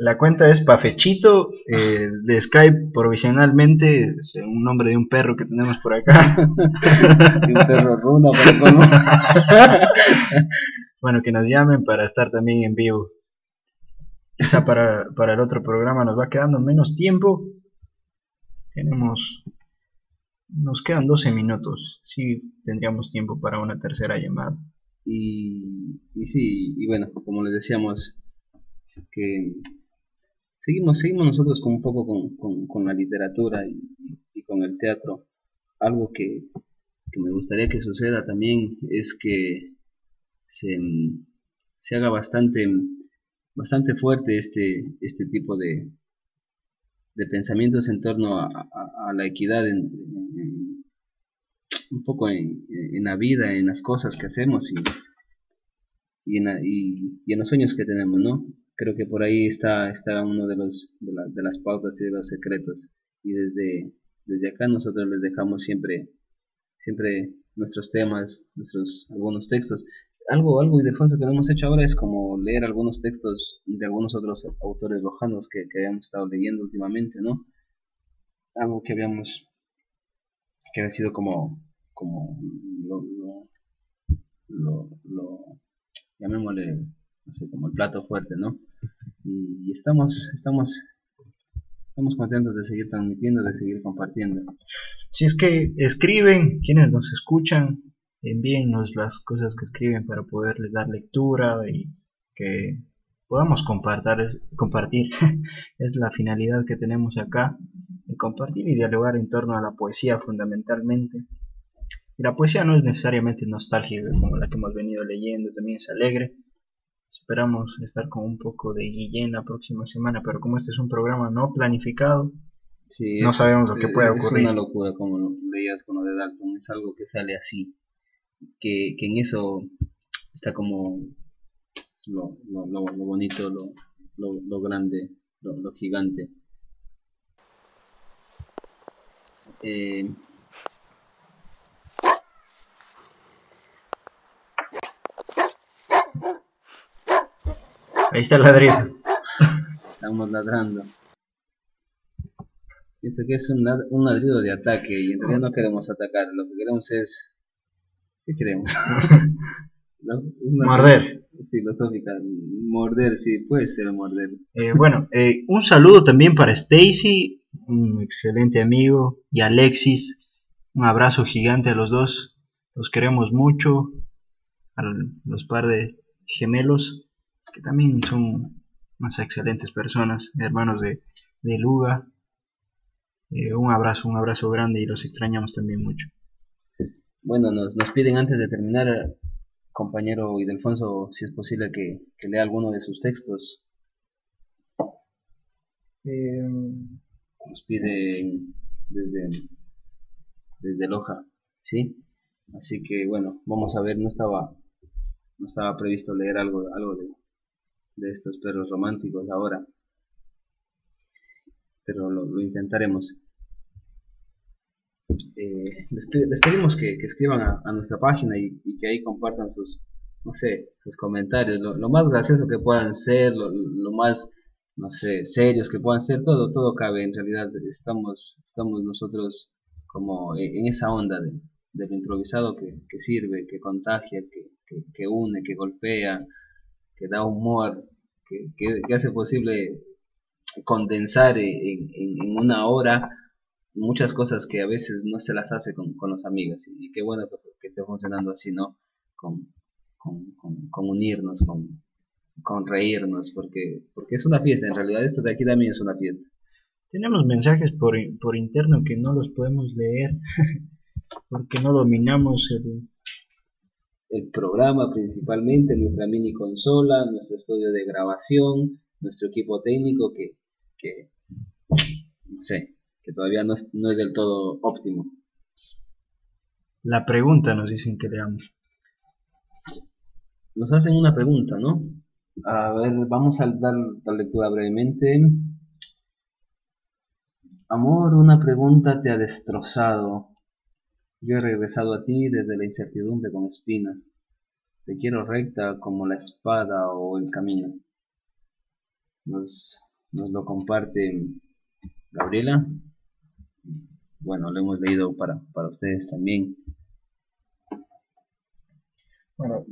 La cuenta es Pafechito eh, de Skype provisionalmente, es un nombre de un perro que tenemos por acá. De un perro runa. Bueno, que nos llamen para estar también en vivo. Quizá para, para el otro programa nos va quedando menos tiempo. Tenemos. Nos quedan 12 minutos. Sí, tendríamos tiempo para una tercera llamada. Y, y sí, y bueno, como les decíamos, que seguimos, seguimos nosotros con un poco con, con- con la literatura y, y con el teatro. Algo que, que me gustaría que suceda también es que se, se haga bastante, bastante fuerte este, este tipo de, de pensamientos en torno a, la equidad en, un poco en, la vida, en las cosas que hacemos y, y, en, la- y- en los sueños que tenemos, ¿no? Creo que por ahí está, está uno de, los, de, de las pautas y de los secretos. Y desde, desde acá nosotros les dejamos siempre, siempre nuestros temas, nuestros algunos textos. Algo, algo Ildefonso que no hemos hecho ahora es como leer algunos textos de algunos otros autores lojanos que, que habíamos estado leyendo últimamente, ¿no? Algo que habíamos, que había sido como, como lo, lo, lo, lo- llamémosle, no sé, como el plato fuerte, ¿no? Y, y estamos, estamos, estamos contentos de seguir transmitiendo, de seguir compartiendo. Si es que escriben, quienes nos escuchan, envíennos las cosas que escriben para poderles dar lectura y que podamos compartir. Es, compartir. es la finalidad que tenemos acá, de compartir y dialogar en torno a la poesía fundamentalmente. Y la poesía no es necesariamente nostálgica como la que hemos venido leyendo, también es alegre. Esperamos estar con un poco de Guillén la próxima semana, pero como este es un programa no planificado, Sí, no es- sabemos lo que es- puede es ocurrir. una locura, como leías con lo de Dalton, es algo que sale así, que, que en eso está como, lo, lo, lo, lo bonito, lo, lo, lo grande, lo, gigante. Eh, Ahí está el ladrido. estamos ladrando. Pienso que es un ladrido de ataque y en realidad no queremos atacar, lo que queremos es... ¿Qué queremos? ¿No? Es una Morder. Filosófica, morder, sí, puede ser morder. Eh, bueno, eh, un saludo también para Stacy, un excelente amigo, y Alexis. Un abrazo gigante a los dos. Los queremos mucho. A los par de gemelos, que también son unas excelentes personas, hermanos de, de Luga. Eh, un abrazo, un abrazo grande y los extrañamos también mucho. Bueno, nos, nos piden antes de terminar, compañero Idelfonso, si es posible que, que lea alguno de sus textos. Nos piden desde, desde Loja, ¿sí? Así que bueno, vamos a ver, no estaba, no estaba previsto leer algo, algo de, de estos perros románticos ahora, pero lo, lo intentaremos. Eh, les, pe- les pedimos que, escriban a, nuestra página y, que ahí compartan sus, no sé, sus comentarios, lo, más gracioso que puedan ser, lo, más, no sé, serios que puedan ser, todo, todo cabe, en realidad estamos, estamos nosotros como e- en esa onda de, de lo improvisado que, que sirve, que contagia, que, que, une, que golpea, que da humor, que, hace posible condensar en, en, en una hora muchas cosas que a veces no se las hace con, con los amigos y, y qué bueno que, que esté funcionando así, ¿no? Con, con, con, con unirnos, con, con reírnos, porque, porque es una fiesta, en realidad esto de aquí también es una fiesta. Tenemos mensajes por, por interno que no los podemos leer porque no dominamos el, El programa principalmente, nuestra mini consola, nuestro estudio de grabación, nuestro equipo técnico que, que no sé, que todavía no es, no es del todo óptimo. la pregunta, nos dicen que leamos. Nos hacen una pregunta, ¿no? A ver, vamos a dar la lectura brevemente. Amor, una pregunta te ha destrozado. Yo he regresado a ti desde la incertidumbre con espinas. Te quiero recta como la espada o el camino. Nos, nos lo comparte Gabriela. Bueno, lo hemos leído para, para ustedes también. Bueno,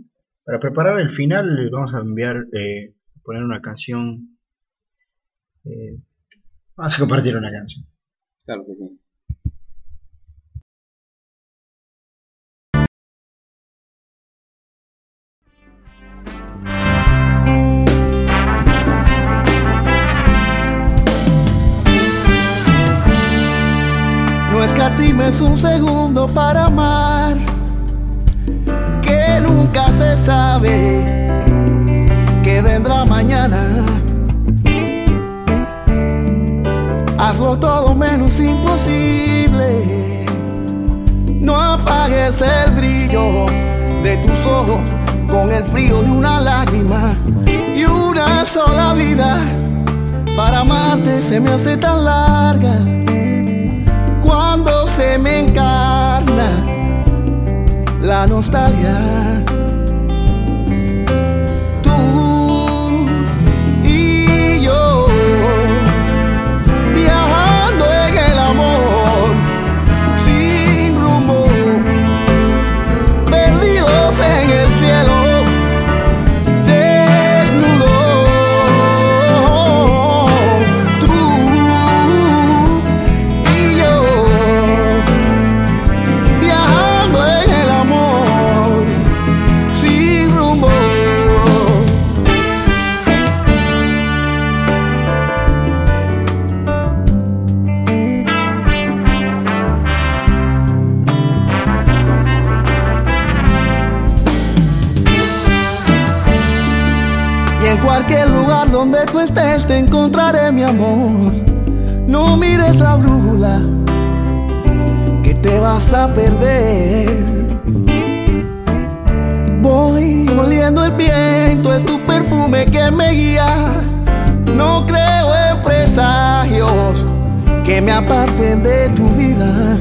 para preparar el final les vamos a enviar, eh, poner una canción. eh, vamos a compartir una canción. Claro que sí. Escatimes un segundo para amar, que nunca se sabe que vendrá mañana. Hazlo todo menos imposible. No apagues el brillo de tus ojos con el frío de una lágrima y una sola vida para amarte se me hace tan larga cuando se me encarna la nostalgia. En cualquier lugar donde tú estés te encontraré mi amor. No mires la brújula que te vas a perder. Voy oliendo el viento, es tu perfume que me guía. No creo en presagios que me aparten de tu vida.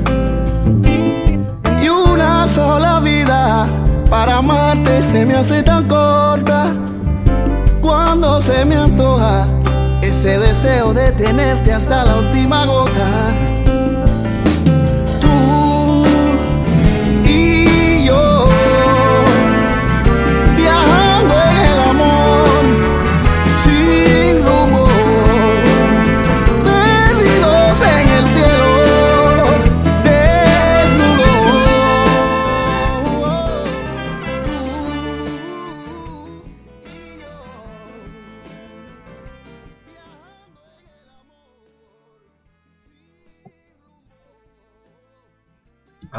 Y una sola vida para amarte se me hace tan corta. Cuando se me antoja ese deseo de tenerte hasta la última gota.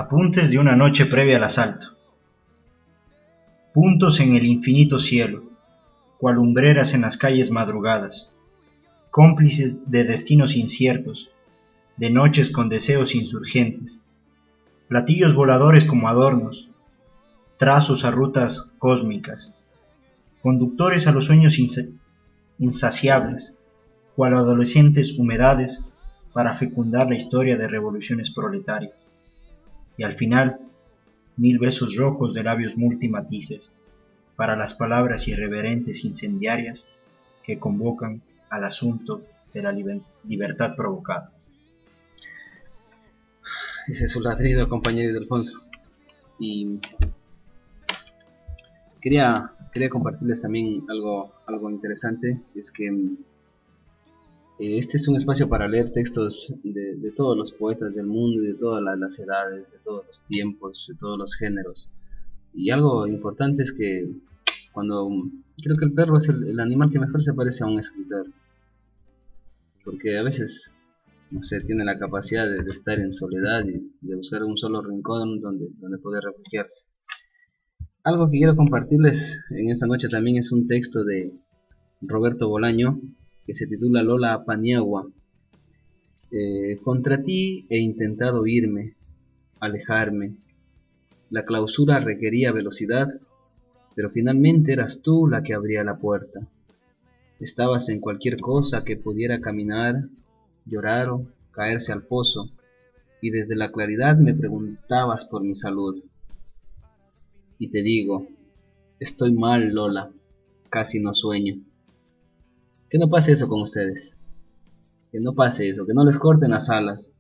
Apuntes de una noche previa al asalto. Puntos en el infinito cielo, cual lumbreras en las calles madrugadas, cómplices de destinos inciertos, de noches con deseos insurgentes, platillos voladores como adornos, trazos a rutas cósmicas, conductores a los sueños insa- insaciables, cual adolescentes humedades para fecundar la historia de revoluciones proletarias y al final mil besos rojos de labios multimatices para las palabras irreverentes incendiarias que convocan al asunto de la liber- libertad provocada. Ese es su ladrido, compañero Alfonso. Y quería, quería compartirles también algo, algo interesante. Es que mm, este es un espacio para leer textos de, todos los poetas del mundo y de todas la- las edades, de todos los tiempos, de todos los géneros. Y algo importante es que cuando creo que el perro es el, el animal que mejor se parece a un escritor. Porque a veces no sé, tiene la capacidad de, de estar en soledad y de buscar un solo rincón donde, donde poder refugiarse. Algo que quiero compartirles en esta noche también es un texto de Roberto Bolaño que se titula Lola Paniagua. Eh, contra ti he intentado irme, alejarme. La clausura requería velocidad, pero finalmente eras tú la que abría la puerta. Estabas en cualquier cosa que pudiera caminar, llorar o caerse al pozo, y desde la claridad me preguntabas por mi salud. Y te digo, estoy mal, Lola, casi no sueño. Que no pase eso con ustedes. Que no pase eso, que no les corten las alas.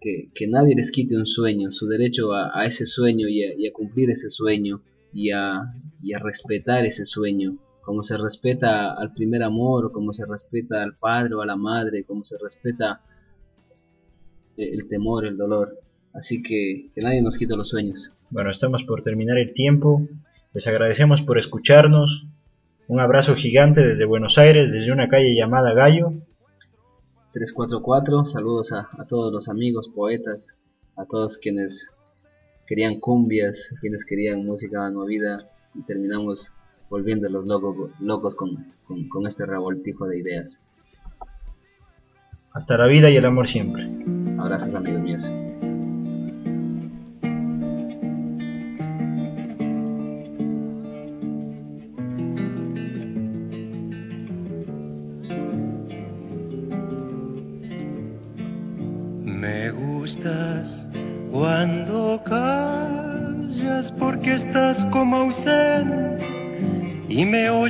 Que, que nadie les quite un sueño, su derecho a, a ese sueño y a, a cumplir ese sueño y a, y a respetar ese sueño como se respeta al primer amor, como se respeta al padre o a la madre, como se respeta el temor, el dolor. Así que que nadie nos quite los sueños. Bueno, estamos por terminar el tiempo. Les agradecemos por escucharnos. Un abrazo gigante desde Buenos Aires, desde una calle llamada Gallo. 344, saludos a, a todos los amigos, poetas, a todos quienes querían cumbias, quienes querían música movida y terminamos volviendo los locos, locos con, con, con este revoltijo de ideas. Hasta la vida y el amor siempre. Abrazos amigos míos.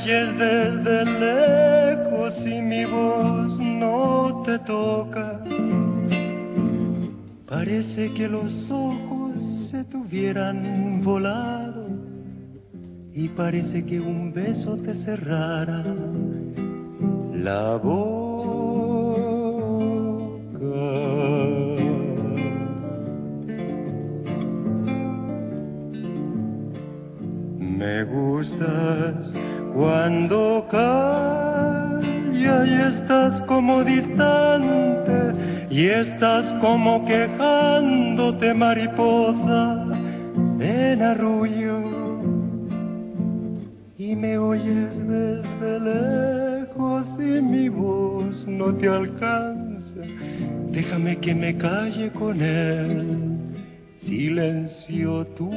Oyes desde lejos y mi voz no te toca. Parece que los ojos se tuvieran volado y parece que un beso te cerrara la boca. Me gustas cuando calla y estás como distante y estás como quejándote mariposa en arrullo y me oyes desde lejos y mi voz no te alcanza. Déjame que me calle con él, silencio tú.